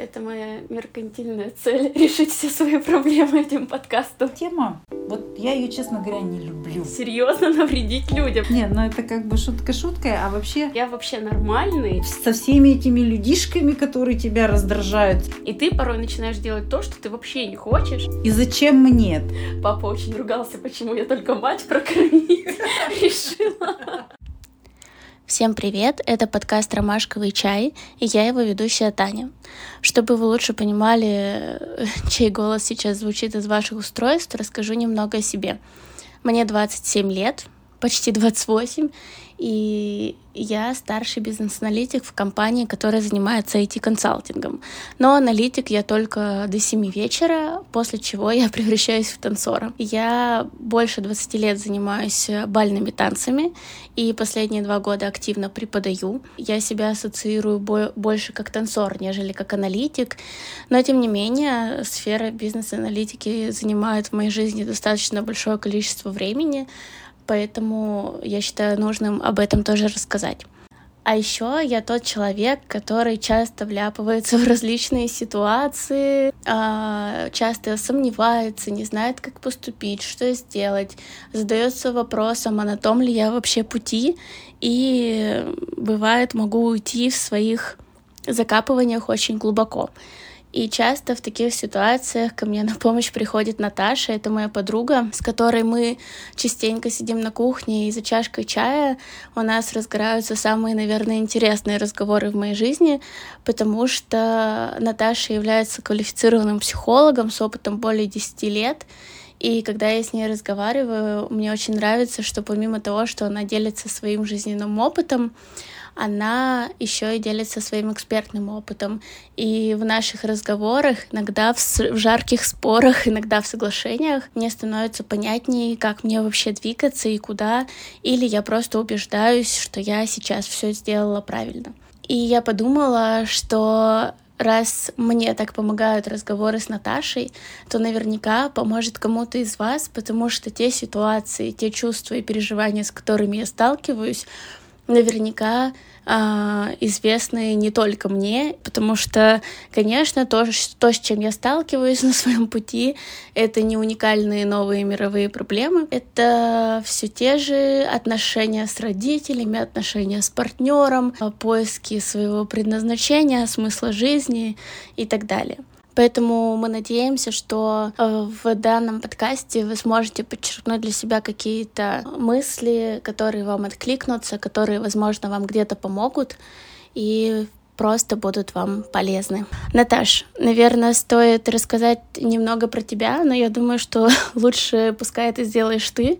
Это моя меркантильная цель — решить все свои проблемы этим подкастом. Тема, вот я ее, честно говоря, не люблю. Серьезно навредить людям. Не, ну это как бы шутка шуткой, а вообще Я вообще нормальный. со всеми этими людишками, которые тебя раздражают. И ты порой начинаешь делать то, что ты вообще не хочешь. И зачем мне? Папа очень ругался, почему я только мать прокормить решила. Всем привет! Это подкаст «Ромашковый чай» и я его ведущая Таня. Чтобы вы лучше понимали, чей голос сейчас звучит из ваших устройств, расскажу немного о себе. Мне 27 лет, почти 28, и я старший бизнес-аналитик в компании, которая занимается IT-консалтингом. Но аналитик я только до 7 вечера, после чего я превращаюсь в танцора. Я больше 20 лет занимаюсь бальными танцами, и последние два года активно преподаю. Я себя ассоциирую больше как танцор, нежели как аналитик, но тем не менее сфера бизнес-аналитики занимает в моей жизни достаточно большое количество времени, поэтому я считаю нужным об этом тоже рассказать. А еще я тот человек, который часто вляпывается в различные ситуации, а, часто сомневается, не знает, как поступить, что сделать, задается вопросом, а на том ли я вообще пути, и бывает могу уйти в своих закапываниях очень глубоко. И часто в таких ситуациях ко мне на помощь приходит Наташа, это моя подруга, с которой мы частенько сидим на кухне, и за чашкой чая у нас разгораются самые, наверное, интересные разговоры в моей жизни, потому что Наташа является квалифицированным психологом с опытом более 10 лет, и когда я с ней разговариваю, мне очень нравится, что помимо того, что она делится своим жизненным опытом, она еще и делится своим экспертным опытом. И в наших разговорах, иногда в, в жарких спорах, иногда в соглашениях, мне становится понятнее, как мне вообще двигаться и куда, или я просто убеждаюсь, что я сейчас все сделала правильно. И я подумала, что раз мне так помогают разговоры с Наташей, то наверняка поможет кому-то из вас, потому что те ситуации, те чувства и переживания, с которыми я сталкиваюсь, наверняка э, известны не только мне, потому что, конечно, то, то, с чем я сталкиваюсь на своем пути, это не уникальные новые мировые проблемы, это все те же отношения с родителями, отношения с партнером, поиски своего предназначения, смысла жизни и так далее. Поэтому мы надеемся, что э, в данном подкасте вы сможете подчеркнуть для себя какие-то мысли, которые вам откликнутся, которые, возможно, вам где-то помогут и просто будут вам полезны. Наташ, наверное, стоит рассказать немного про тебя, но я думаю, что лучше пускай это сделаешь ты,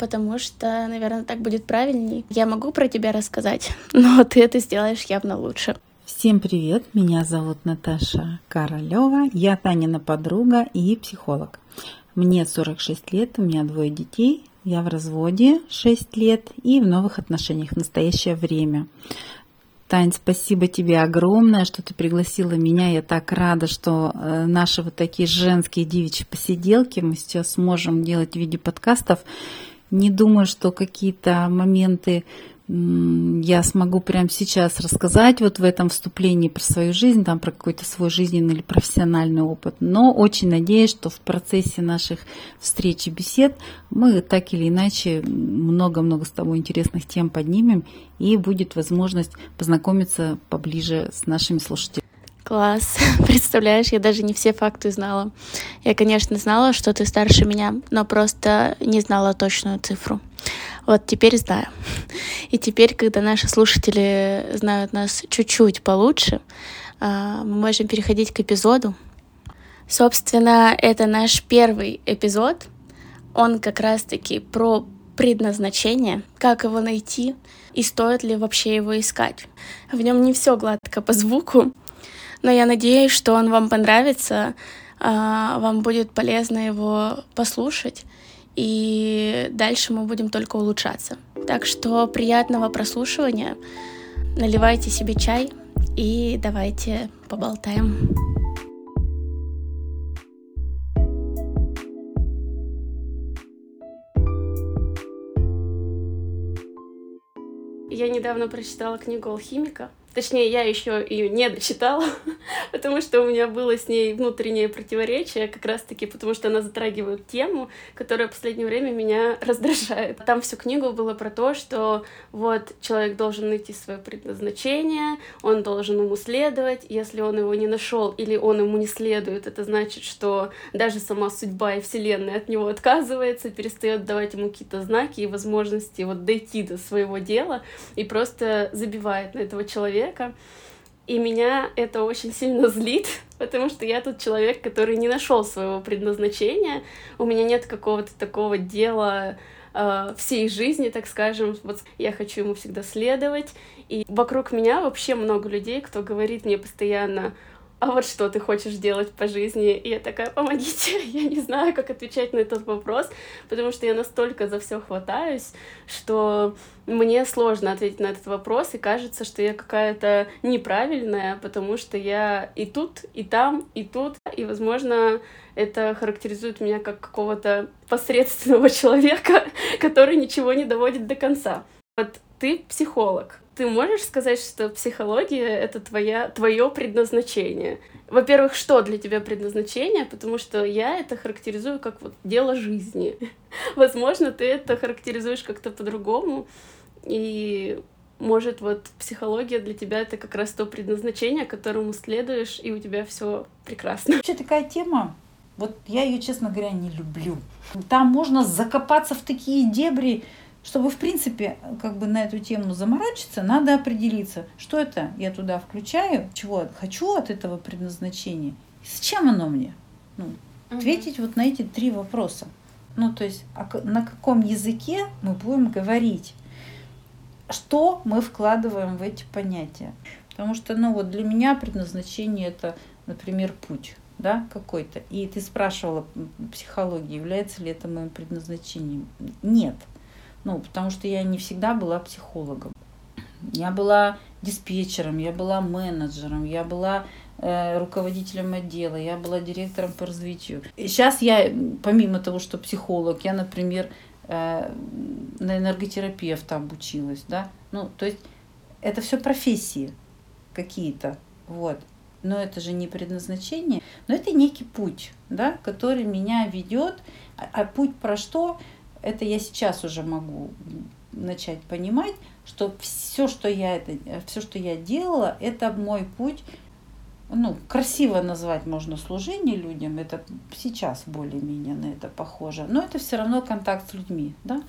потому что, наверное, так будет правильней. Я могу про тебя рассказать, но ты это сделаешь явно лучше. Всем привет! Меня зовут Наташа Королева. Я Танина подруга и психолог. Мне 46 лет, у меня двое детей. Я в разводе 6 лет и в новых отношениях в настоящее время. Тань, спасибо тебе огромное, что ты пригласила меня. Я так рада, что э, наши вот такие женские девичьи посиделки мы сейчас сможем делать в виде подкастов. Не думаю, что какие-то моменты я смогу прямо сейчас рассказать вот в этом вступлении про свою жизнь, там про какой-то свой жизненный или профессиональный опыт. Но очень надеюсь, что в процессе наших встреч и бесед мы так или иначе много-много с тобой интересных тем поднимем и будет возможность познакомиться поближе с нашими слушателями. Класс. Представляешь, я даже не все факты знала. Я, конечно, знала, что ты старше меня, но просто не знала точную цифру. Вот теперь знаю. И теперь, когда наши слушатели знают нас чуть-чуть получше, а, мы можем переходить к эпизоду. Собственно, это наш первый эпизод. Он как раз-таки про предназначение, как его найти и стоит ли вообще его искать. В нем не все гладко по звуку, но я надеюсь, что он вам понравится, а, вам будет полезно его послушать и дальше мы будем только улучшаться. Так что приятного прослушивания, наливайте себе чай и давайте поболтаем. Я недавно прочитала книгу алхимика, Точнее, я еще ее не дочитала, потому что у меня было с ней внутреннее противоречие, как раз-таки потому что она затрагивает тему, которая в последнее время меня раздражает. Там всю книгу было про то, что вот человек должен найти свое предназначение, он должен ему следовать, если он его не нашел или он ему не следует, это значит, что даже сама судьба и вселенная от него отказывается, перестает давать ему какие-то знаки и возможности вот дойти до своего дела и просто забивает на этого человека человека. И меня это очень сильно злит, потому что я тот человек, который не нашел своего предназначения. У меня нет какого-то такого дела э, всей жизни, так скажем. Вот я хочу ему всегда следовать. И вокруг меня вообще много людей, кто говорит мне постоянно, а вот что ты хочешь делать по жизни? И я такая, помогите, я не знаю, как отвечать на этот вопрос, потому что я настолько за все хватаюсь, что мне сложно ответить на этот вопрос, и кажется, что я какая-то неправильная, потому что я и тут, и там, и тут, и, возможно, это характеризует меня как какого-то посредственного человека, который ничего не доводит до конца. Вот ты психолог, ты можешь сказать, что психология — это твоя, твое предназначение? Во-первых, что для тебя предназначение? Потому что я это характеризую как вот дело жизни. Возможно, ты это характеризуешь как-то по-другому. И может, вот психология для тебя это как раз то предназначение, которому следуешь, и у тебя все прекрасно. Вообще такая тема, вот я ее, честно говоря, не люблю. Там можно закопаться в такие дебри, чтобы, в принципе, как бы на эту тему заморачиваться, надо определиться, что это я туда включаю, чего хочу от этого предназначения, и зачем оно мне. Ну. Ответить вот на эти три вопроса. Ну, то есть, а на каком языке мы будем говорить, что мы вкладываем в эти понятия. Потому что, ну, вот для меня предназначение это, например, путь да, какой-то. И ты спрашивала психологии, является ли это моим предназначением. Нет. Ну, потому что я не всегда была психологом. Я была диспетчером, я была менеджером, я была э, руководителем отдела, я была директором по развитию. И сейчас я, помимо того, что психолог, я, например, э, на энерготерапевта обучилась, да. Ну, то есть это все профессии какие-то, вот. Но это же не предназначение, но это некий путь, да, который меня ведет. А, а путь про что? Это я сейчас уже могу начать понимать, что все, что я это, все, что я делала, это мой путь. Ну, красиво назвать можно служение людям, это сейчас более-менее на это похоже, но это все равно контакт с людьми, да.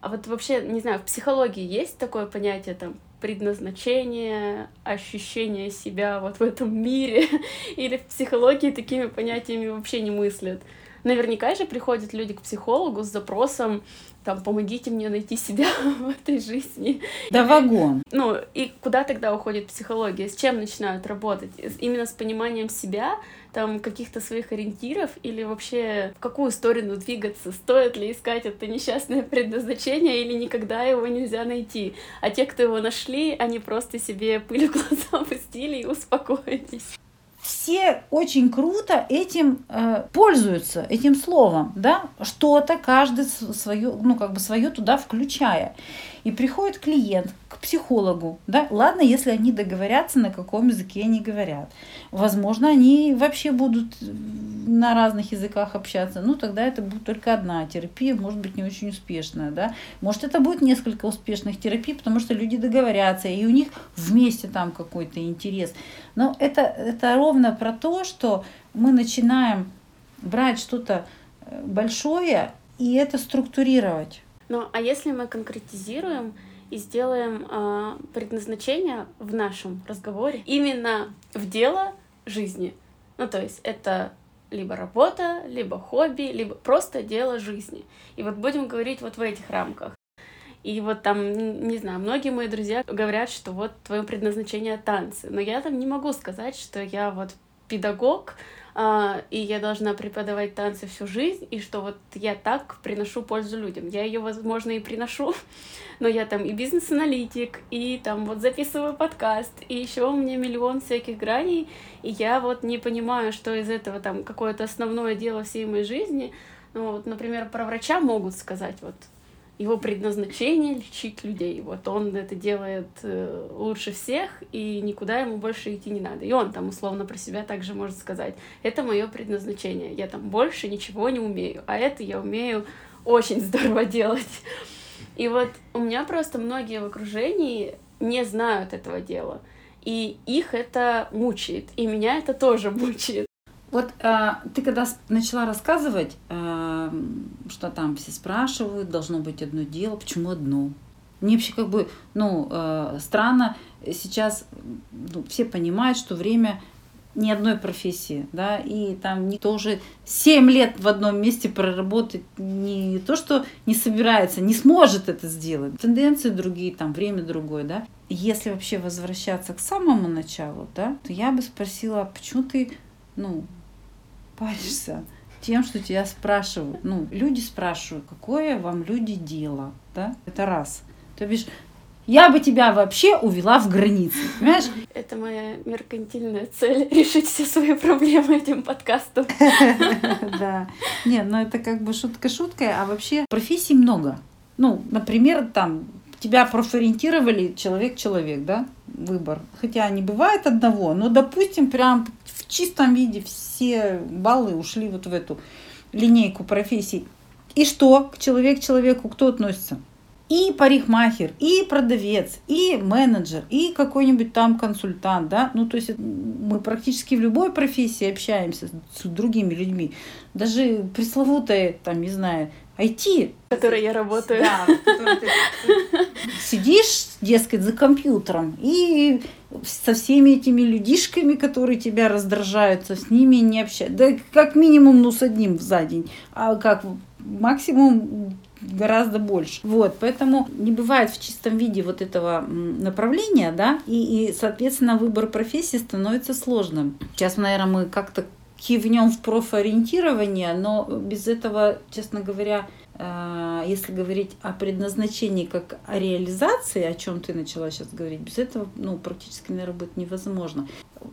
А вот вообще, не знаю, в психологии есть такое понятие там предназначение, ощущение себя вот в этом мире, или в психологии такими понятиями вообще не мыслят? Наверняка же приходят люди к психологу с запросом там, помогите мне найти себя в этой жизни. Да вагон. Ну, и куда тогда уходит психология? С чем начинают работать? Именно с пониманием себя, там, каких-то своих ориентиров, или вообще в какую сторону двигаться? Стоит ли искать это несчастное предназначение, или никогда его нельзя найти? А те, кто его нашли, они просто себе пыль в глаза опустили и успокоились все очень круто этим э, пользуются, этим словом, да, что-то каждый свое, ну, как бы свое туда включая. И приходит клиент к психологу, да, ладно, если они договорятся, на каком языке они говорят. Возможно, они вообще будут на разных языках общаться, ну, тогда это будет только одна терапия, может быть, не очень успешная, да. Может, это будет несколько успешных терапий, потому что люди договорятся, и у них вместе там какой-то интерес. Но это, это ровно про то, что мы начинаем брать что-то э, большое и это структурировать. Ну, а если мы конкретизируем и сделаем э, предназначение в нашем разговоре именно в дело жизни, ну, то есть это либо работа, либо хобби, либо просто дело жизни. И вот будем говорить вот в этих рамках. И вот там, не знаю, многие мои друзья говорят, что вот твое предназначение танцы. Но я там не могу сказать, что я вот педагог, а, и я должна преподавать танцы всю жизнь, и что вот я так приношу пользу людям. Я ее, возможно, и приношу, но я там и бизнес-аналитик, и там вот записываю подкаст, и еще у меня миллион всяких граней, и я вот не понимаю, что из этого там какое-то основное дело всей моей жизни. Ну вот, например, про врача могут сказать вот его предназначение лечить людей. Вот он это делает э, лучше всех, и никуда ему больше идти не надо. И он там условно про себя также может сказать, это мое предназначение, я там больше ничего не умею, а это я умею очень здорово делать. И вот у меня просто многие в окружении не знают этого дела. И их это мучает, и меня это тоже мучает. Вот э, ты когда начала рассказывать, э, что там все спрашивают, должно быть одно дело, почему одно? Мне вообще как бы, ну, э, странно, сейчас ну, все понимают, что время ни одной профессии, да, и там никто уже 7 лет в одном месте проработать не то, что не собирается, не сможет это сделать. Тенденции другие, там время другое, да. Если вообще возвращаться к самому началу, да, то я бы спросила, а почему ты, ну, паришься тем, что тебя спрашивают. Ну, люди спрашивают, какое вам люди дело, да? Это раз. То бишь, я бы тебя вообще увела в границы, понимаешь? Это моя меркантильная цель — решить все свои проблемы этим подкастом. Да. Нет, ну это как бы шутка шуткой, а вообще профессий много. Ну, например, там тебя профориентировали человек-человек, да, выбор. Хотя не бывает одного, но, допустим, прям чистом виде все баллы ушли вот в эту линейку профессий. И что к человек-человеку кто относится? и парикмахер, и продавец, и менеджер, и какой-нибудь там консультант, да, ну то есть мы практически в любой профессии общаемся с другими людьми, даже пресловутая, там, не знаю, IT. В которой я работаю. Да, ты сидишь, дескать, за компьютером и со всеми этими людишками, которые тебя раздражаются, с ними не общаться. Да как минимум, ну, с одним за день. А как максимум гораздо больше. Вот, поэтому не бывает в чистом виде вот этого направления, да, и, и соответственно, выбор профессии становится сложным. Сейчас, наверное, мы как-то кивнем в профориентирование, но без этого, честно говоря, э, если говорить о предназначении как о реализации, о чем ты начала сейчас говорить, без этого ну, практически, наверное, будет невозможно.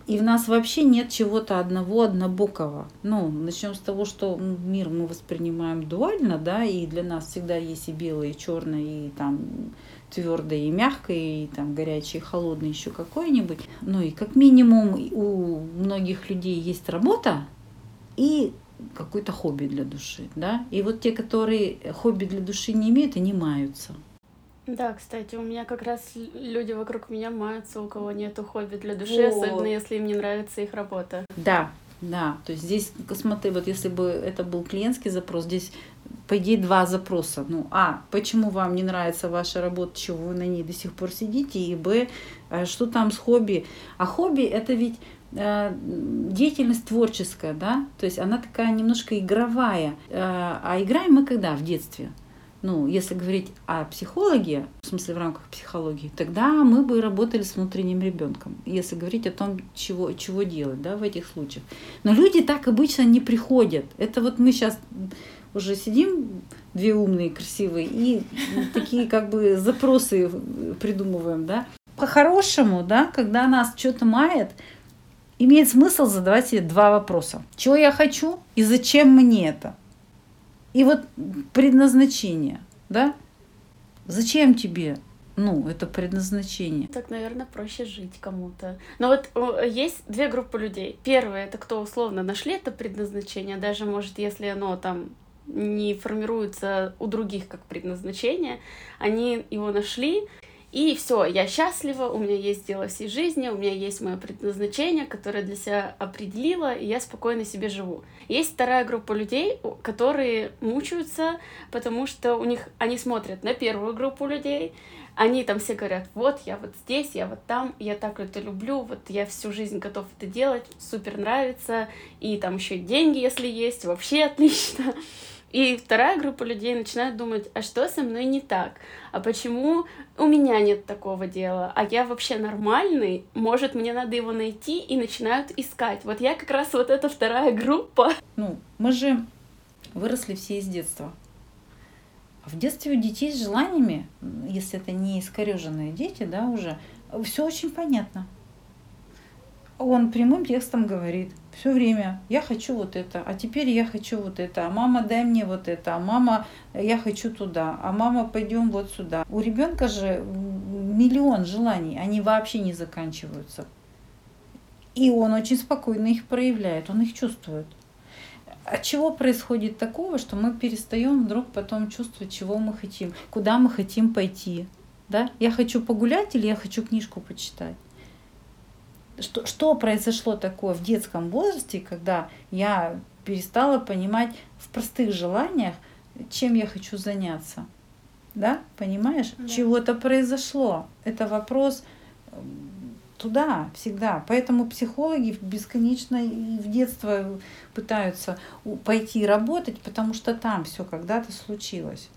И в нас вообще нет чего-то одного однобокого. Ну, начнем с того, что мир мы воспринимаем дуально, да, и для нас всегда есть и белое, и черное, и там твердое и мягкое, и там горячее и холодное еще какое-нибудь. Ну и как минимум у многих людей есть работа и какое-то хобби для души, да. И вот те, которые хобби для души не имеют, они маются. Да, кстати, у меня как раз люди вокруг меня маются, у кого нету хобби для души, вот. особенно если им не нравится их работа. Да, да, то есть здесь, смотри, вот если бы это был клиентский запрос, здесь по идее, два запроса. Ну, а, почему вам не нравится ваша работа, чего вы на ней до сих пор сидите, и б, э, что там с хобби. А хобби это ведь э, деятельность творческая, да, то есть она такая немножко игровая. Э, а играем мы когда? В детстве. Ну, если говорить о психологии, в смысле в рамках психологии, тогда мы бы работали с внутренним ребенком. Если говорить о том, чего, чего делать да, в этих случаях. Но люди так обычно не приходят. Это вот мы сейчас уже сидим, две умные, красивые, и такие как бы запросы придумываем, да. По-хорошему, да, когда нас что-то мает, имеет смысл задавать себе два вопроса. Чего я хочу и зачем мне это? И вот предназначение, да? Зачем тебе ну, это предназначение. Так, наверное, проще жить кому-то. Но вот есть две группы людей. Первые это кто условно нашли это предназначение, даже может, если оно там не формируется у других как предназначение, они его нашли, и все, я счастлива, у меня есть дело всей жизни, у меня есть мое предназначение, которое для себя определила, и я спокойно себе живу. Есть вторая группа людей, которые мучаются, потому что у них они смотрят на первую группу людей, они там все говорят, вот я вот здесь, я вот там, я так это люблю, вот я всю жизнь готов это делать, супер нравится, и там еще деньги, если есть, вообще отлично. И вторая группа людей начинает думать, а что со мной не так? А почему у меня нет такого дела? А я вообще нормальный? Может, мне надо его найти? И начинают искать. Вот я как раз вот эта вторая группа. Ну, мы же выросли все из детства. А в детстве у детей с желаниями, если это не искореженные дети, да, уже, все очень понятно. Он прямым текстом говорит все время, я хочу вот это, а теперь я хочу вот это, а мама дай мне вот это, а мама я хочу туда, а мама пойдем вот сюда. У ребенка же миллион желаний, они вообще не заканчиваются. И он очень спокойно их проявляет, он их чувствует. От чего происходит такого, что мы перестаем вдруг потом чувствовать, чего мы хотим, куда мы хотим пойти. Да? Я хочу погулять или я хочу книжку почитать что, что произошло такое в детском возрасте, когда я перестала понимать в простых желаниях, чем я хочу заняться. Да, понимаешь? Да. Чего-то произошло. Это вопрос туда всегда. Поэтому психологи бесконечно и в детство пытаются пойти работать, потому что там все когда-то случилось.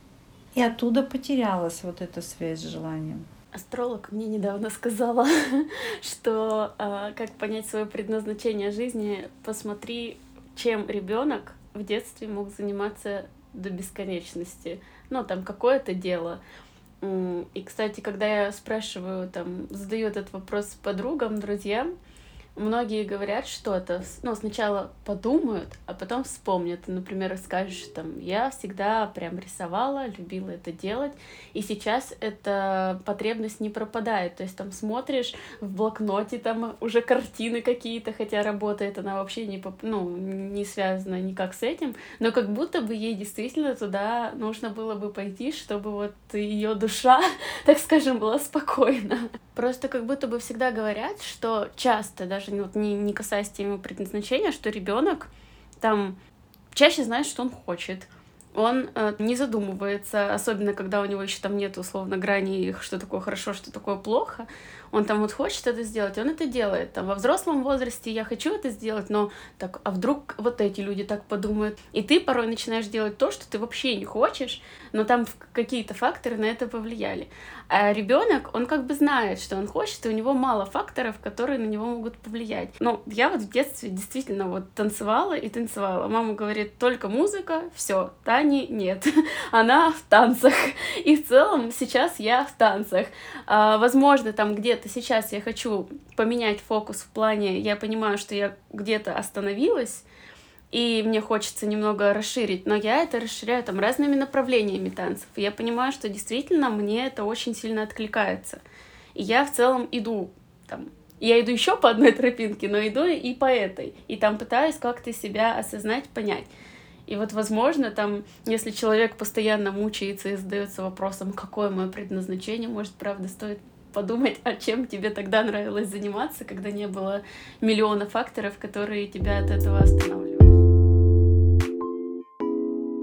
И оттуда потерялась вот эта связь с желанием. Астролог мне недавно сказала, что э, как понять свое предназначение жизни, посмотри, чем ребенок в детстве мог заниматься до бесконечности. Ну, там какое-то дело. И, кстати, когда я спрашиваю, там, задаю этот вопрос подругам, друзьям, многие говорят что-то, ну, сначала подумают, а потом вспомнят. Например, скажешь, там, я всегда прям рисовала, любила это делать, и сейчас эта потребность не пропадает. То есть там смотришь в блокноте, там уже картины какие-то, хотя работает она вообще не, ну, не связана никак с этим, но как будто бы ей действительно туда нужно было бы пойти, чтобы вот ее душа, так скажем, была спокойна. Просто как будто бы всегда говорят, что часто, даже вот не, не касаясь темы предназначения, что ребенок там чаще знает, что он хочет. Он э, не задумывается, особенно когда у него еще там нет условно грани, что такое хорошо, что такое плохо он там вот хочет это сделать, он это делает. Там во взрослом возрасте я хочу это сделать, но так, а вдруг вот эти люди так подумают? И ты порой начинаешь делать то, что ты вообще не хочешь, но там какие-то факторы на это повлияли. А ребенок, он как бы знает, что он хочет, и у него мало факторов, которые на него могут повлиять. Ну, я вот в детстве действительно вот танцевала и танцевала. Мама говорит, только музыка, все, Тани нет. Она в танцах. И в целом сейчас я в танцах. А, возможно, там где-то сейчас я хочу поменять фокус в плане, я понимаю, что я где-то остановилась, и мне хочется немного расширить, но я это расширяю там разными направлениями танцев. И я понимаю, что действительно мне это очень сильно откликается. И я в целом иду там, я иду еще по одной тропинке, но иду и по этой. И там пытаюсь как-то себя осознать, понять. И вот, возможно, там, если человек постоянно мучается и задается вопросом, какое мое предназначение, может, правда, стоит подумать, а чем тебе тогда нравилось заниматься, когда не было миллиона факторов, которые тебя от этого останавливали.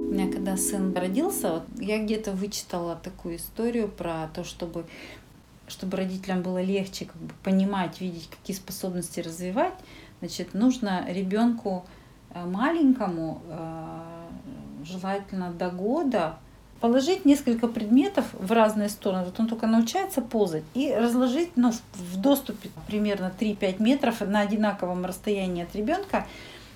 У меня когда сын родился, вот, я где-то вычитала такую историю про то, чтобы чтобы родителям было легче как бы, понимать, видеть, какие способности развивать, значит, нужно ребенку э, маленькому, э, желательно до года, положить несколько предметов в разные стороны. Вот он только научается ползать и разложить ну, в доступе примерно 3-5 метров на одинаковом расстоянии от ребенка,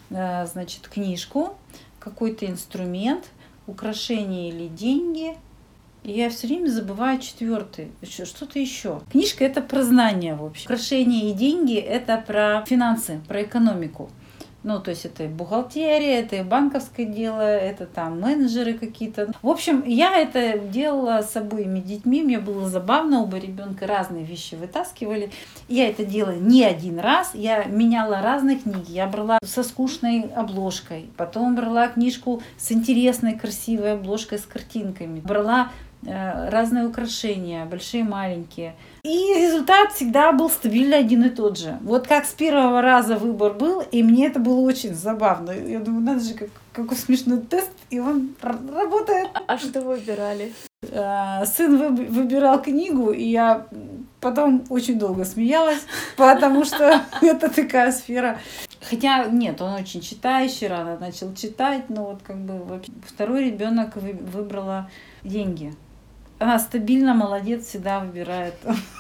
э, значит, книжку, какой-то инструмент, украшение или деньги. И я все время забываю четвертый, что-то еще. Книжка это про знания, в общем. Украшения и деньги это про финансы, про экономику. Ну, то есть это и бухгалтерия, это и банковское дело, это там менеджеры какие-то. В общем, я это делала с обоими детьми, мне было забавно, оба ребенка разные вещи вытаскивали. Я это делала не один раз, я меняла разные книги. Я брала со скучной обложкой, потом брала книжку с интересной, красивой обложкой, с картинками. Брала Э, разные украшения, большие, маленькие. И результат всегда был стабильно один и тот же. Вот как с первого раза выбор был, и мне это было очень забавно. Я думаю, надо же, как, какой смешной тест, и он работает. А, что выбирали? Э, сын выбирал книгу, и я потом очень долго смеялась, потому что это такая сфера. Хотя нет, он очень читающий, рано начал читать, но вот как бы второй ребенок выбрала деньги. Она стабильно, молодец, всегда выбирает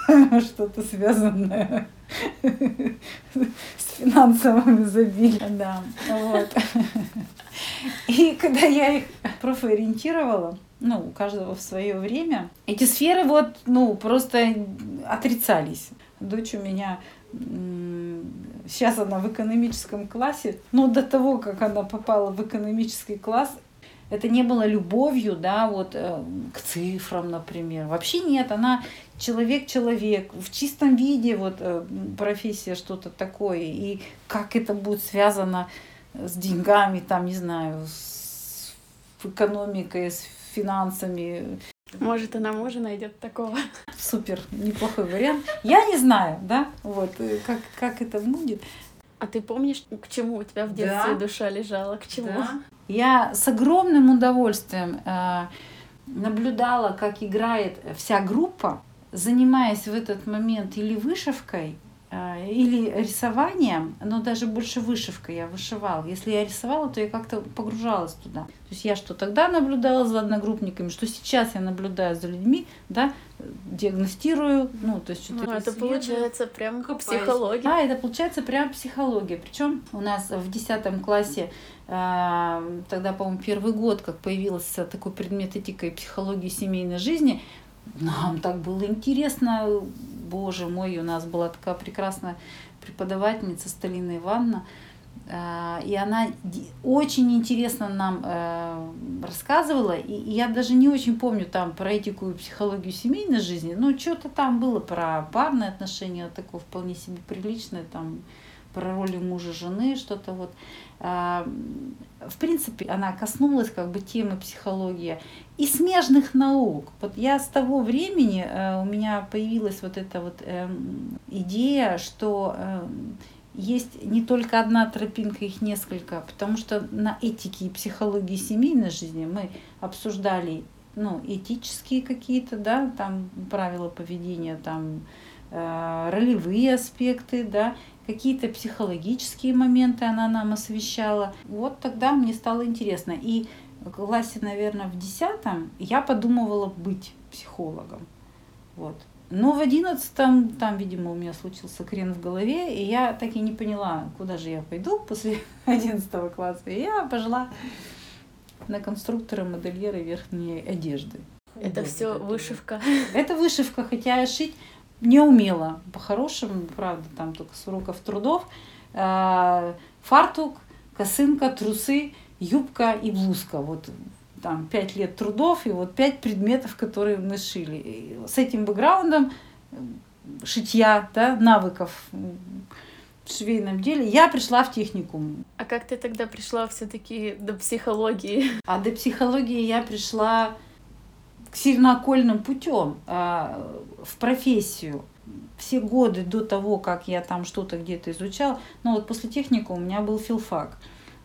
что-то связанное с финансовым изобилием. Да, вот. И когда я их профориентировала, ну, у каждого в свое время, эти сферы вот, ну, просто отрицались. Дочь у меня Сейчас она в экономическом классе, но до того, как она попала в экономический класс, это не было любовью, да, вот э, к цифрам, например. Вообще нет, она человек-человек, в чистом виде вот э, профессия что-то такое. И как это будет связано с деньгами, там, не знаю, с экономикой, с финансами. Может, она мужа найдет такого. Супер, неплохой вариант. Я не знаю, да, вот, э, как, как это будет. А ты помнишь, к чему у тебя в детстве да. душа лежала? К чему? Да. Я с огромным удовольствием э, наблюдала, как играет вся группа, занимаясь в этот момент или вышивкой, или рисованием, но даже больше вышивкой я вышивала. Если я рисовала, то я как-то погружалась туда. То есть я что тогда наблюдала за одногруппниками, что сейчас я наблюдаю за людьми, да, диагностирую, ну, то есть что-то... Ну, это получается прям Копаюсь. психология. Да, это получается прям психология. Причем у нас в 10 классе а, тогда, по-моему, первый год, как появился такой предмет этика и психологии семейной жизни, нам так было интересно, боже мой, у нас была такая прекрасная преподавательница Сталина Ивановна, а, и она очень интересно нам э, рассказывала, и я даже не очень помню там про этику и психологию семейной жизни, но что-то там было про парные отношения, такое вполне себе приличное, там про роли мужа жены, что-то вот. А, в принципе, она коснулась как бы темы психологии и смежных наук. Вот я с того времени, э, у меня появилась вот эта вот эм, идея, что эм, есть не только одна тропинка, их несколько, потому что на этике и психологии семейной жизни мы обсуждали ну, этические какие-то, да, там правила поведения, там э, ролевые аспекты, да, какие-то психологические моменты она нам освещала. Вот тогда мне стало интересно. И в классе, наверное, в десятом я подумывала быть психологом. Вот. Но в одиннадцатом, там, видимо, у меня случился крен в голове, и я так и не поняла, куда же я пойду после одиннадцатого класса. И я пошла на конструктора модельера верхней одежды. Это вот, все вышивка. Это вышивка, хотя я шить не умела по-хорошему, правда, там только с уроков трудов. Э, фартук, косынка, трусы, юбка и блузка. Вот там пять лет трудов и вот пять предметов, которые мы шили. И с этим бэкграундом шитья, да, навыков в швейном деле, я пришла в техникум. А как ты тогда пришла все-таки до психологии? А до психологии я пришла сильноокольным путем э, в профессию. Все годы до того, как я там что-то где-то изучала, ну вот после техника у меня был филфак.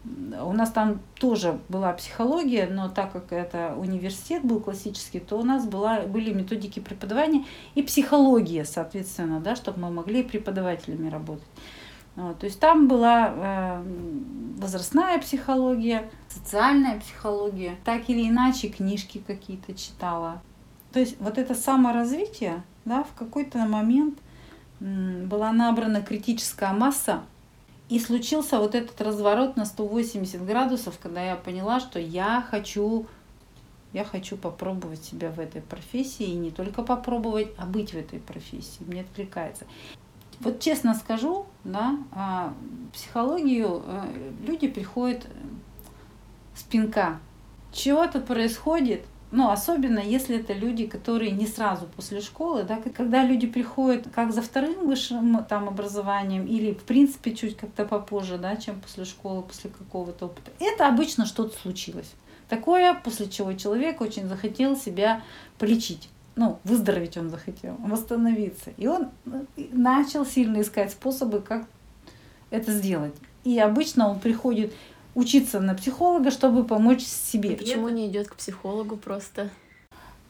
У нас там тоже была психология, но так как это университет был классический, то у нас была, были методики преподавания и психология, соответственно, да, чтобы мы могли преподавателями работать. Вот, то есть там была э, возрастная психология, социальная психология, так или иначе книжки какие-то читала. То есть вот это саморазвитие, да, в какой-то момент м, была набрана критическая масса, и случился вот этот разворот на 180 градусов, когда я поняла, что я хочу, я хочу попробовать себя в этой профессии, и не только попробовать, а быть в этой профессии. Мне откликается. Вот честно скажу, да, а, психологию э, люди приходят с пинка. Чего-то происходит, ну, особенно если это люди, которые не сразу после школы, да, когда люди приходят как за вторым высшим там образованием или, в принципе, чуть как-то попозже, да, чем после школы, после какого-то опыта. Это обычно что-то случилось. Такое, после чего человек очень захотел себя полечить ну, выздороветь он захотел, восстановиться. И он начал сильно искать способы, как это сделать. И обычно он приходит учиться на психолога, чтобы помочь себе. А почему не идет к психологу просто?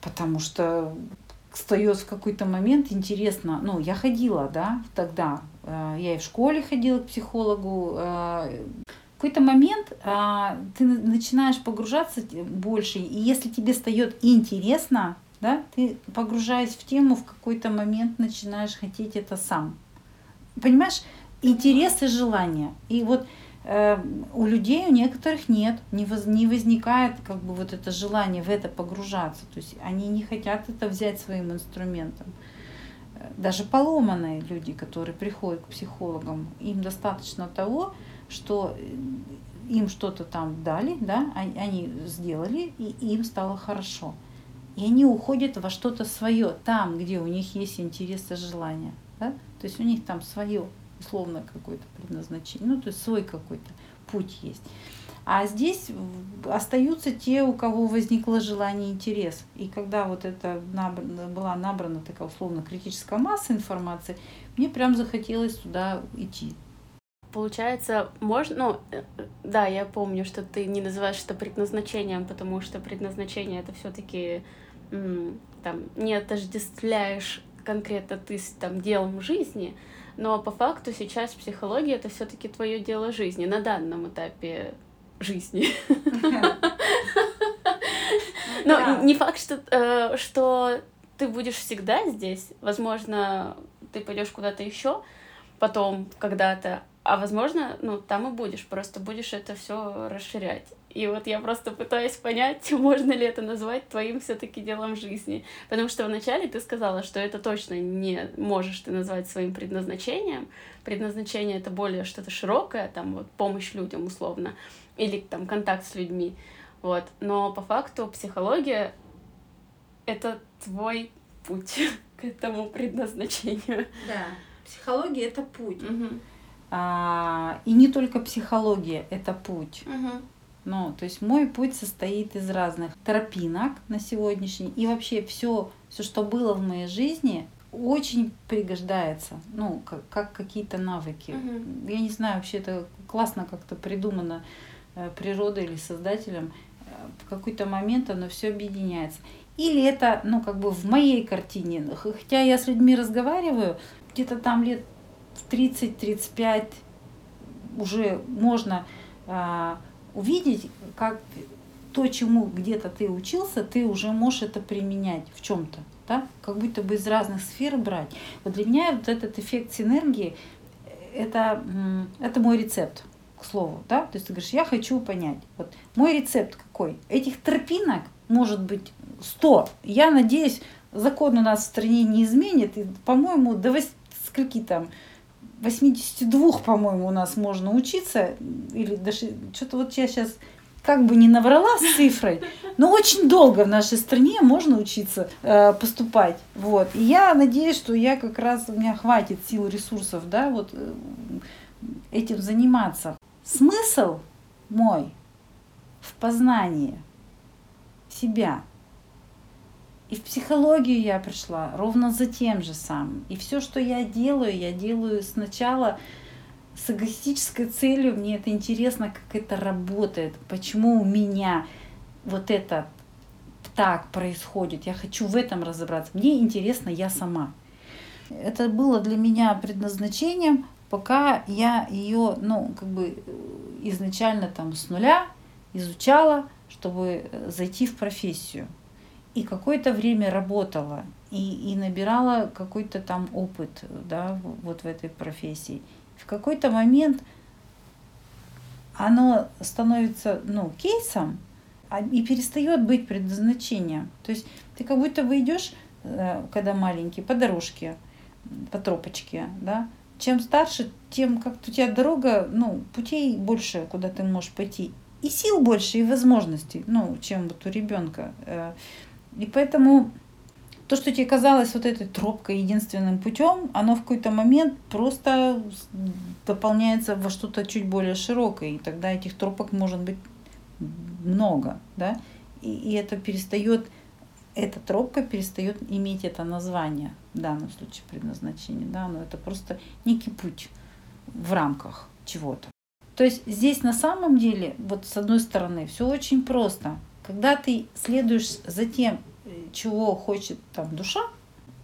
Потому что встает в какой-то момент интересно. Ну, я ходила, да, тогда. Э, я и в школе ходила к психологу. Э, в какой-то момент а, ты начинаешь погружаться больше, и если тебе стает интересно, да, ты, погружаясь в тему, в какой-то момент начинаешь хотеть это сам. Понимаешь, интерес и желание. И вот э, у людей, у некоторых нет, не, воз, не возникает как бы вот это желание в это погружаться. То есть они не хотят это взять своим инструментом. даже поломанные люди, которые приходят к психологам, им достаточно того, что им что-то там дали, да, они сделали, и им стало хорошо. И они уходят во что-то свое, там, где у них есть интерес и желание. Да? То есть у них там свое условно какое-то предназначение, ну, то есть свой какой-то путь есть. А здесь остаются те, у кого возникло желание и интерес. И когда вот это набрана, была набрана такая условно критическая масса информации, мне прям захотелось туда идти. Получается, можно, ну, э, да, я помню, что ты не называешь это предназначением, потому что предназначение это все-таки там не отождествляешь конкретно ты с там делом жизни, но по факту сейчас психология это все-таки твое дело жизни на данном этапе жизни. Но не факт, что, э, что ты будешь всегда здесь. Возможно, ты пойдешь куда-то еще потом, когда-то, а возможно, ну, там и будешь, просто будешь это все расширять. И вот я просто пытаюсь понять, можно ли это назвать твоим все-таки делом жизни. Потому что вначале ты сказала, что это точно не можешь ты назвать своим предназначением. Предназначение это более что-то широкое, там вот помощь людям условно, или там контакт с людьми. Вот. Но по факту психология это твой путь к этому предназначению. Да, психология это путь. Угу. А, и не только психология это путь. Угу. Ну, то есть мой путь состоит из разных тропинок на сегодняшний. И вообще все, все, что было в моей жизни, очень пригождается, ну, как, как какие-то навыки. Угу. Я не знаю, вообще это классно как-то придумано э, природой или создателем. Э, в какой-то момент оно все объединяется. Или это, ну, как бы в моей картине. Хотя я с людьми разговариваю, где-то там лет в 30-35 уже можно а, увидеть, как то, чему где-то ты учился, ты уже можешь это применять в чем-то, да? как будто бы из разных сфер брать. Вот для меня вот этот эффект синергии, это, это мой рецепт, к слову, да, то есть ты говоришь, я хочу понять, вот мой рецепт какой? Этих тропинок может быть 100. Я надеюсь, закон у нас в стране не изменит, и, по-моему, до 8, скольки там, 82, по-моему, у нас можно учиться, или даже что-то вот я сейчас как бы не наврала с цифрой, но очень долго в нашей стране можно учиться э, поступать. Вот. И я надеюсь, что я как раз, у меня хватит сил, ресурсов, да, вот э, этим заниматься. Смысл мой в познании себя – и в психологию я пришла ровно за тем же самым. И все, что я делаю, я делаю сначала с эгоистической целью. Мне это интересно, как это работает, почему у меня вот это так происходит. Я хочу в этом разобраться. Мне интересно я сама. Это было для меня предназначением, пока я ее, ну, как бы изначально там с нуля изучала, чтобы зайти в профессию и какое-то время работала и, и набирала какой-то там опыт да, вот в этой профессии. В какой-то момент оно становится ну, кейсом а, и перестает быть предназначением. То есть ты как будто бы идешь, э, когда маленький, по дорожке, по тропочке, да, чем старше, тем как у тебя дорога, ну, путей больше, куда ты можешь пойти. И сил больше, и возможностей, ну, чем вот у ребенка. И поэтому то, что тебе казалось вот этой тропкой единственным путем, оно в какой-то момент просто дополняется во что-то чуть более широкое. И тогда этих тропок может быть много. Да? И, и это перестает, эта тропка перестает иметь это название, в данном случае предназначение. Да? Но это просто некий путь в рамках чего-то. То есть здесь на самом деле, вот с одной стороны, все очень просто. Когда ты следуешь за тем, э, чего хочет там душа,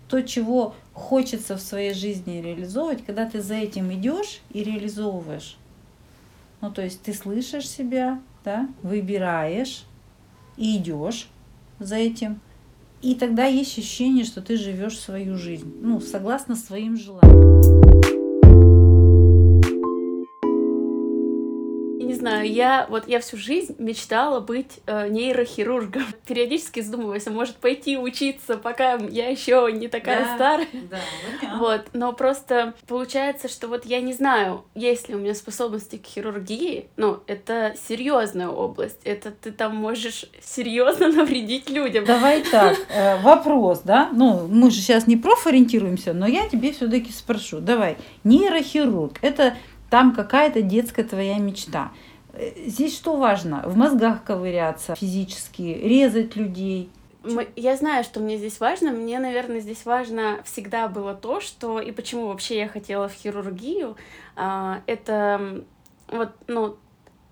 то, чего хочется в своей жизни реализовывать, когда ты за этим идешь и реализовываешь. Ну, то есть ты слышишь себя, да, выбираешь и идешь за этим. И тогда есть ощущение, что ты живешь свою жизнь, ну, согласно своим желаниям. Знаю, я вот я всю жизнь мечтала быть э, нейрохирургом. Периодически задумываюсь, а может пойти учиться, пока я еще не такая Да, старая. Да, понятно. Вот, но просто получается, что вот я не знаю, есть ли у меня способности к хирургии, но это серьезная область, это ты там можешь серьезно навредить людям. Давай так, э, вопрос, да? Ну, мы же сейчас не профориентируемся, но я тебе все-таки спрошу. Давай, нейрохирург, это там какая-то детская твоя мечта. Э, Здесь что важно? В мозгах ковыряться физически, резать людей. Я знаю, что мне здесь важно. Мне, наверное, здесь важно всегда было то, что и почему вообще я хотела в хирургию. а, Это вот, ну,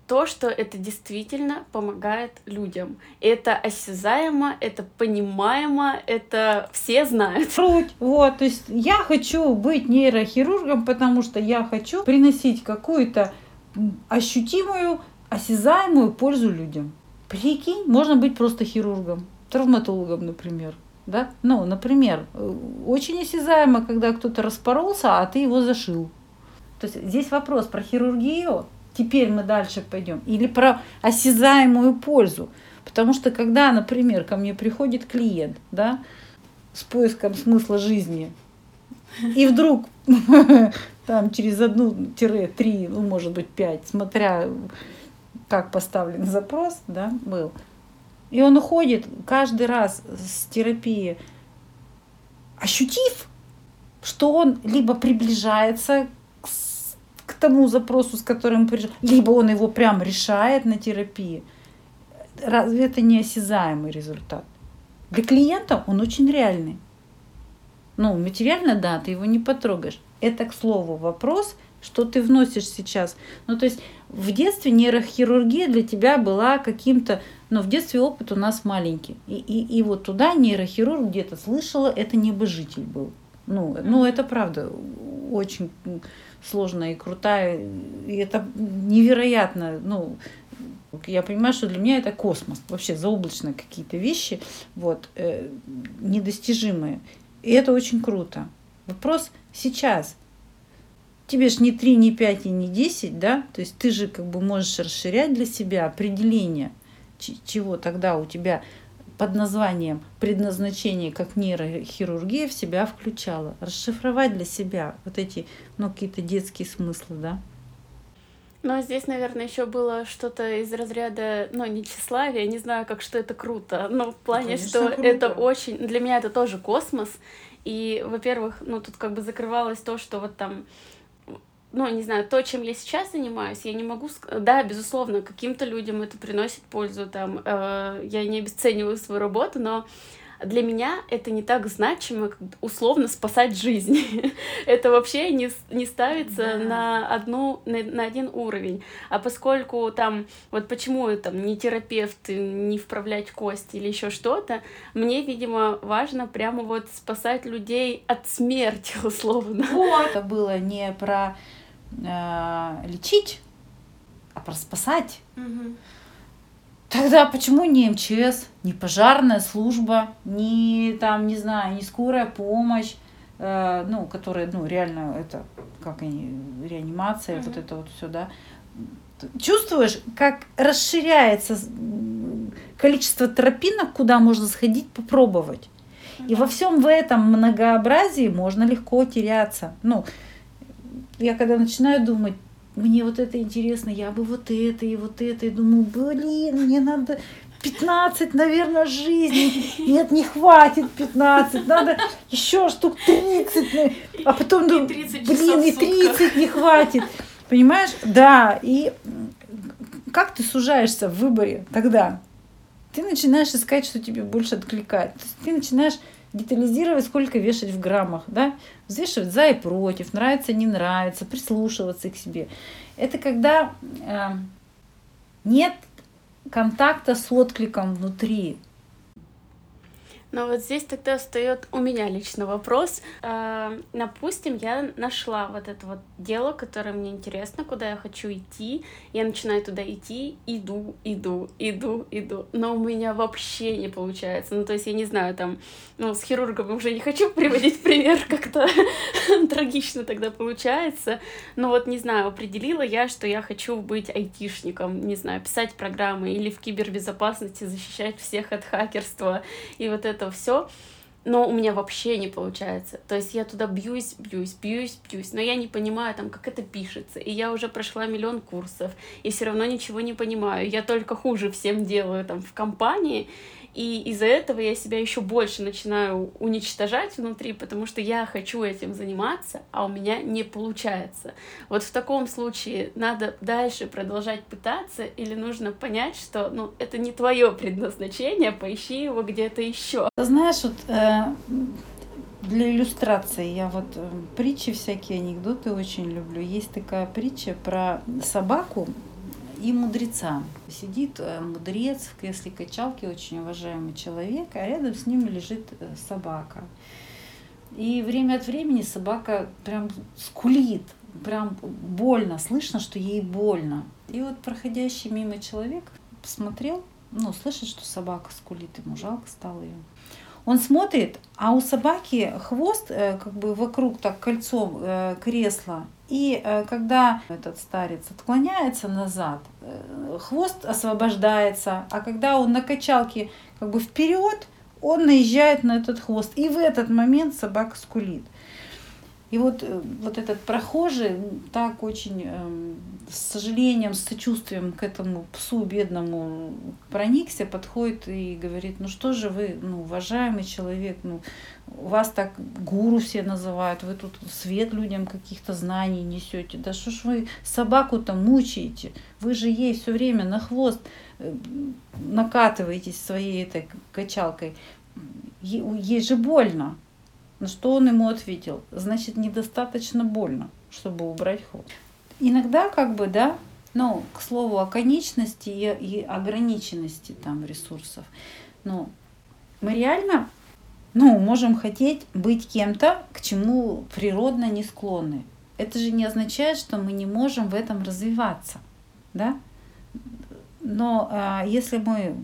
то, что это действительно помогает людям. Это осязаемо, это понимаемо, это все знают. Суть. Вот, то есть я хочу быть нейрохирургом, потому что я хочу приносить какую-то ощутимую, осязаемую пользу людям. Прикинь, можно быть просто хирургом, травматологом, например. Да? Ну, например, э, очень осязаемо, когда кто-то распоролся, а ты его зашил. То есть здесь вопрос про хирургию, теперь мы дальше пойдем, или про осязаемую пользу. Потому что когда, например, ко мне приходит клиент, да, с поиском смысла жизни, и вдруг там через одну-три, ну, может быть, пять, смотря как поставлен запрос, да, был, и он уходит каждый раз с терапии, ощутив, что он либо приближается тому запросу, с которым пришел, либо он его прям решает на терапии. Разве это не осязаемый результат? Для клиента он очень реальный. Ну, материально, да, ты его не потрогаешь. Это, к слову, вопрос, что ты вносишь сейчас. Ну, то есть в детстве нейрохирургия для тебя была каким-то, ну, в детстве опыт у нас маленький. И, и, и вот туда нейрохирург где-то слышала, это небожитель был. Ну, ну, это правда очень сложная и крутая, и это невероятно, ну, я понимаю, что для меня это космос, вообще заоблачные какие-то вещи, вот, э, недостижимые. И это очень круто. Вопрос сейчас. Тебе ж не 3, не 5 и не 10, да? То есть ты же как бы можешь расширять для себя определение, чего тогда у тебя под названием предназначение как нейрохирургия в себя включала. Расшифровать для себя вот эти, ну, какие-то детские смыслы, да? Но здесь, наверное, еще было что-то из разряда, ну, не тщеславия, не знаю, как что это круто, но в плане, конечно, что круто. это очень... Для меня это тоже космос, и, во-первых, ну, тут как бы закрывалось то, что вот там ну, не знаю, то, чем я сейчас занимаюсь, я не могу... Да, безусловно, каким-то людям это приносит пользу, там, э, я не обесцениваю свою работу, но для меня это не так значимо, как условно спасать жизнь. это вообще не, не ставится Да. на, одну, на, на один уровень. А поскольку там, вот почему я там не терапевт, не вправлять кости или еще что-то, мне, видимо, важно прямо вот спасать людей от смерти, условно. Вот. Это было не про э, лечить, а про спасать. Тогда почему не МЧС, не пожарная служба, не там, не знаю, не скорая помощь, э, ну, которая, ну, реально это, как они, реанимация, вот Мгм. это вот все, да. Чувствуешь, как расширяется количество тропинок, куда можно сходить, попробовать. И во всем в этом многообразии можно легко теряться. Ну, я когда начинаю думать, мне вот это интересно, я бы вот это и вот это, и думаю, блин, мне надо 15, наверное, жизней. Нет, не хватит 15, надо еще штук 30. ну, А потом думаю, 30 блин, и в сутках. 30 не хватит. Понимаешь? Да, и как ты сужаешься в выборе тогда? Ты начинаешь искать, что тебе больше откликает. Ты начинаешь детализировать, сколько вешать в граммах, да? Взвешивать за и против, нравится, не нравится, прислушиваться к себе. Это когда э, нет контакта с откликом внутри. Но вот здесь тогда встает у меня лично вопрос. Э, допустим, я нашла вот это вот дело, которое мне интересно, куда я хочу идти. Я начинаю туда идти, иду, иду, иду, иду. Но у меня вообще не получается. Ну, то есть я не знаю, там, ну, с хирургом уже не хочу приводить пример, как-то трагично тогда получается. Но вот, не знаю, определила я, что я хочу быть айтишником, не знаю, писать программы или в кибербезопасности защищать всех от хакерства. И вот это все но у меня вообще не получается. То есть я туда бьюсь, бьюсь, бьюсь, бьюсь, но я не понимаю там, как это пишется. И я уже прошла миллион курсов, и все равно ничего не понимаю. Я только хуже всем делаю там в компании, и из-за этого я себя еще больше начинаю уничтожать внутри, потому что я хочу этим заниматься, а у меня не получается. Вот в таком случае надо дальше продолжать пытаться или нужно понять, что ну, это не твое предназначение, поищи его где-то еще. Знаешь, вот э, для иллюстрации я вот э, притчи всякие, анекдоты очень люблю. Есть такая притча про собаку, и мудреца. Сидит э, мудрец в кресле качалки, очень уважаемый человек, а рядом с ним лежит э, собака. И время от времени собака прям скулит, прям больно, слышно, что ей больно. И вот проходящий мимо человек посмотрел, ну, слышит, что собака скулит, ему жалко стало ее. Он смотрит, а у собаки хвост э, как бы вокруг так кольцом кресла, и э, когда этот старец отклоняется назад, э, хвост освобождается, а когда он на качалке как бы вперед, он наезжает на этот хвост. И в этот момент собака скулит. И вот, э, вот этот прохожий так очень э, с сожалением, с сочувствием к этому псу бедному проникся, подходит и говорит, ну что же вы, ну, уважаемый человек, ну, вас так гуру все называют, вы тут свет людям каких-то знаний несете. Да что ж вы собаку-то мучаете? Вы же ей все время на хвост э, накатываетесь своей этой качалкой. Ей же больно. На что он ему ответил? Значит, недостаточно больно, чтобы убрать хвост. Иногда как бы, да, ну, к слову о конечности и, и ограниченности там ресурсов. Но мы реально ну, можем хотеть быть кем-то, к чему природно не склонны. Это же не означает, что мы не можем в этом развиваться, да? Но а, если мы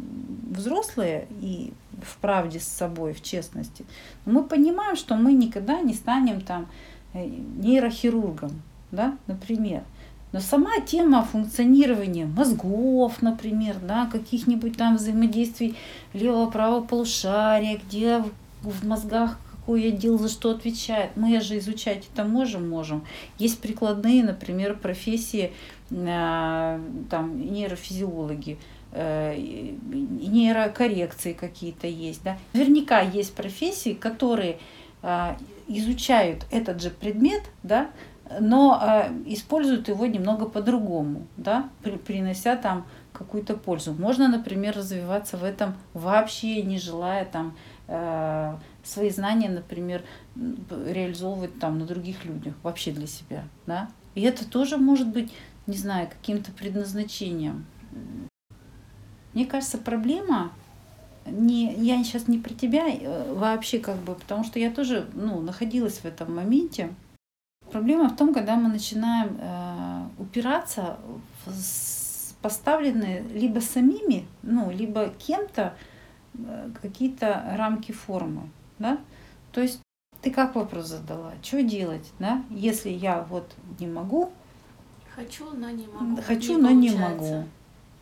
взрослые и в правде с собой, в честности, мы понимаем, что мы никогда не станем там э, нейрохирургом, да, например. Но сама тема функционирования мозгов, например, да, каких-нибудь там взаимодействий левого-правого полушария, где в мозгах какой отдел за что отвечает. Мы же изучать это можем, можем. Есть прикладные, например, профессии, э, там, нейрофизиологи, нейрокоррекции какие-то есть. Да? Наверняка есть профессии, которые э, изучают этот же предмет, да, но используют его немного по-другому, да, принося там какую-то пользу. Можно, например, развиваться в этом вообще не желая там Э, свои знания, например, реализовывать там на других людях, вообще для себя, да. И это тоже может быть, не знаю, каким-то предназначением. Мне кажется, проблема не, я сейчас не про тебя э, вообще как бы, потому что я тоже ну, находилась в этом моменте. Проблема в том, когда мы начинаем э, упираться в поставленные либо самими, ну, либо кем-то Э, какие-то рамки формы, да? То есть ты как вопрос задала? Что делать, да? Если я вот не могу. Хочу, но не могу. Хочу, не но получается. не могу.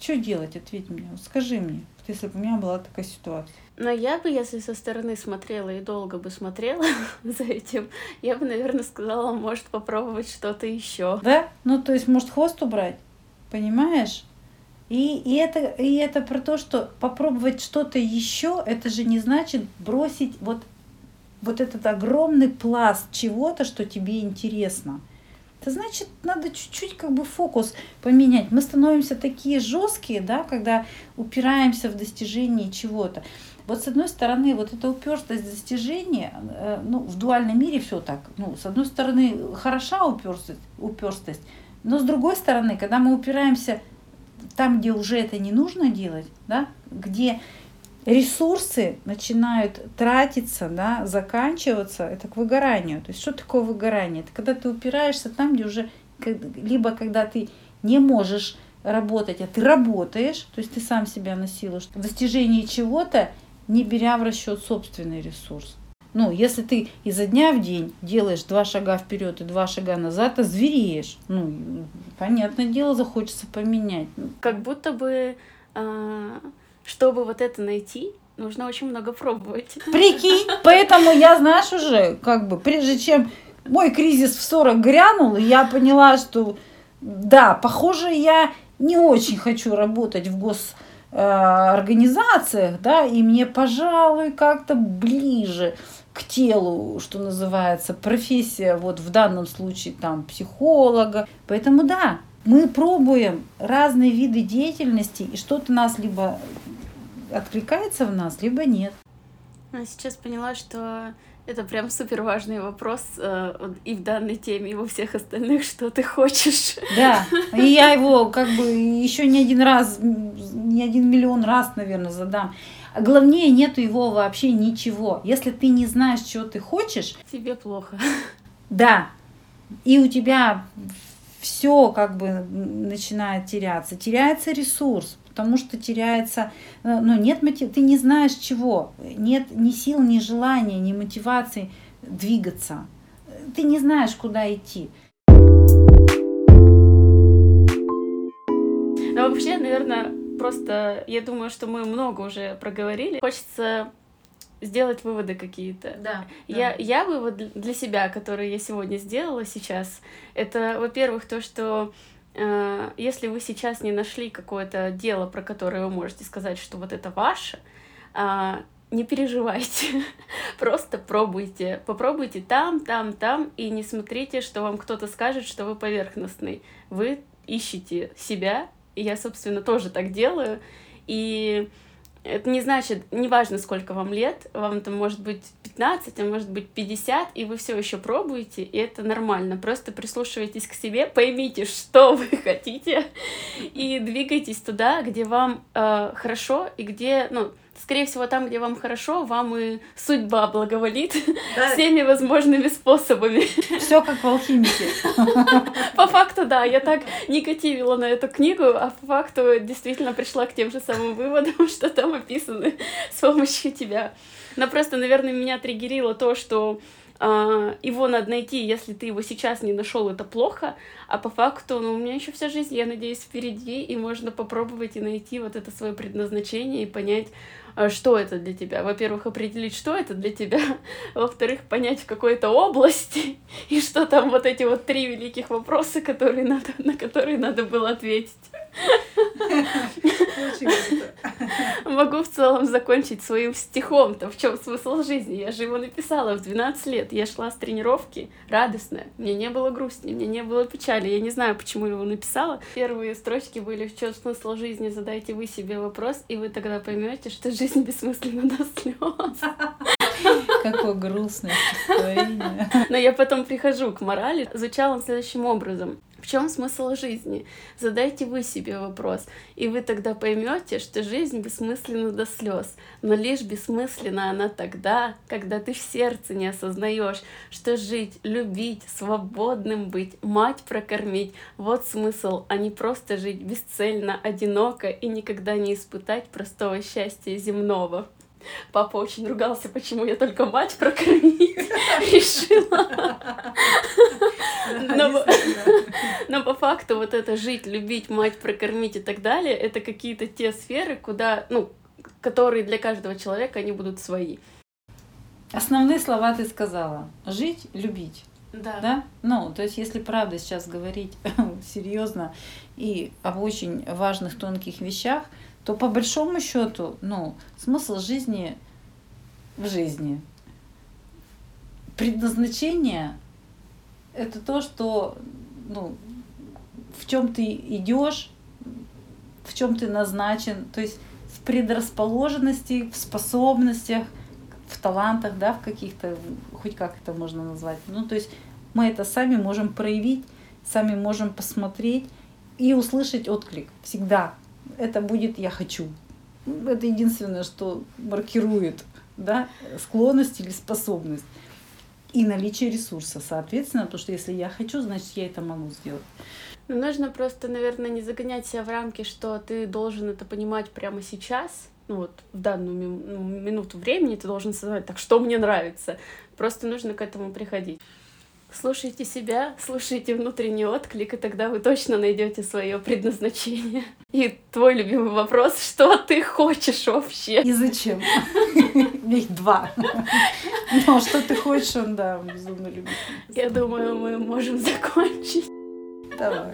Что делать? Ответь мне. Скажи мне, если бы у меня была такая ситуация. Но я бы, если со стороны смотрела и долго бы смотрела за этим, я бы, наверное, сказала, может попробовать что-то еще. Да? Ну, то есть, может, хвост убрать? Понимаешь? И, и, это, и это про то, что попробовать что-то еще, это же не значит бросить вот, вот этот огромный пласт чего-то, что тебе интересно. Это значит, надо чуть-чуть как бы фокус поменять. Мы становимся такие жесткие, да, когда упираемся в достижение чего-то. Вот с одной стороны, вот эта уперстость достижения, э, ну, в дуальном мире все так. Ну, с одной стороны, хороша уперстость, уперстость, но с другой стороны, когда мы упираемся там, где уже это не нужно делать, да, где ресурсы начинают тратиться, да, заканчиваться, это к выгоранию. То есть что такое выгорание? Это когда ты упираешься там, где уже, либо когда ты не можешь работать, а ты работаешь, то есть ты сам себя насилуешь в достижении чего-то, не беря в расчет собственный ресурс. Ну, если ты изо дня в день делаешь два шага вперед и два шага назад, то звереешь. Ну, понятное дело, захочется поменять. Как будто бы, а, чтобы вот это найти, нужно очень много пробовать. Прикинь, поэтому я, знаешь, уже, как бы, прежде чем мой кризис в 40 грянул, я поняла, что да, похоже, я не очень хочу работать в госорганизациях, да, и мне, пожалуй, как-то ближе к телу, что называется, профессия, вот в данном случае там психолога. Поэтому да, мы пробуем разные виды деятельности, и что-то нас либо откликается в нас, либо нет. Я сейчас поняла, что это прям супер важный вопрос э, и в данной теме, и во всех остальных, что ты хочешь. Да, и я его как бы еще не один раз, не один миллион раз, наверное, задам. А главнее нету его вообще ничего. Если ты не знаешь, чего ты хочешь... Тебе плохо. Да. И у тебя все как бы начинает теряться. Теряется ресурс, потому что теряется, э, ну, нет мотив, ты не знаешь чего, нет ни сил, ни желания, ни мотивации двигаться. Ты не знаешь, куда идти. Ну, вообще, наверное, просто я думаю, что мы много уже проговорили. Хочется сделать выводы какие-то. Да. Я, да. я вывод для себя, который я сегодня сделала сейчас, это, во-первых, то, что если вы сейчас не нашли какое-то дело, про которое вы можете сказать, что вот это ваше, э, не переживайте, просто пробуйте, попробуйте там, там, там, и не смотрите, что вам кто-то скажет, что вы поверхностный. Вы ищете себя, и я, собственно, тоже так делаю. И это не значит, неважно, сколько вам лет, вам там может быть 15, а может быть 50, и вы все еще пробуете, и это нормально. Просто прислушивайтесь к себе, поймите, что вы хотите, и двигайтесь туда, где вам э, хорошо, и где, ну, скорее всего, там, где вам хорошо, вам и судьба благоволит да. всеми возможными способами. Все как в алхимике. По факту, да, я так негативила на эту книгу, а по факту действительно пришла к тем же самым выводам, что там описаны с помощью тебя. Но просто, наверное, меня триггерило то, что Uh, его надо найти, если ты его сейчас не нашел, это плохо, а по факту, ну, у меня еще вся жизнь, я надеюсь, впереди, и можно попробовать и найти вот это свое предназначение и понять, что это для тебя. Во-первых, определить, что это для тебя. Во-вторых, понять в какой-то области. И что там вот эти вот три великих вопроса, которые надо, на которые надо было ответить. Могу в целом закончить своим стихом-то. В чем смысл жизни? Я же его написала в 12 лет. Я шла с тренировки радостная. Мне не было грусти, мне не было печали. Я не знаю, почему его написала. Первые строчки были «В чем смысл жизни?» Задайте вы себе вопрос, и вы тогда поймете, что жизнь бессмысленна до слез. Какое грустное стихотворение. Но я потом прихожу к морали. Звучало он следующим образом. В чем смысл жизни? Задайте вы себе вопрос, и вы тогда поймете, что жизнь бессмысленна до слез, но лишь бессмысленна она тогда, когда ты в сердце не осознаешь, что жить, любить, свободным быть, мать прокормить — вот смысл, а не просто жить бесцельно, одиноко и никогда не испытать простого счастья земного. Папа очень ругался, почему я только мать прокормить решила. Но, но по факту вот это жить, любить, мать прокормить и так далее, это какие-то те сферы, куда, ну, которые для каждого человека, они будут свои. Основные слова ты сказала. Жить, любить. Да. да. Ну, то есть, если правда сейчас говорить серьезно и об очень важных тонких вещах, то по большому счету, ну, смысл жизни в жизни. Предназначение – это то, что, ну, в чем ты идешь, в чем ты назначен, то есть в предрасположенности, в способностях, в талантах, да, в каких-то, хоть как это можно назвать. Ну, то есть мы это сами можем проявить, сами можем посмотреть и услышать отклик всегда это будет «я хочу». Это единственное, что маркирует да, склонность или способность. И наличие ресурса, соответственно, потому что если я хочу, значит, я это могу сделать. Ну, нужно просто, наверное, не загонять себя в рамки, что ты должен это понимать прямо сейчас, ну вот в данную минуту времени ты должен создавать, так что мне нравится. Просто нужно к этому приходить. Слушайте себя, слушайте внутренний отклик, и тогда вы точно найдете свое предназначение. И твой любимый вопрос, что ты хочешь вообще? И зачем? Их два. Но что ты хочешь, он, да, безумно любит. Я думаю, мы можем закончить. Давай.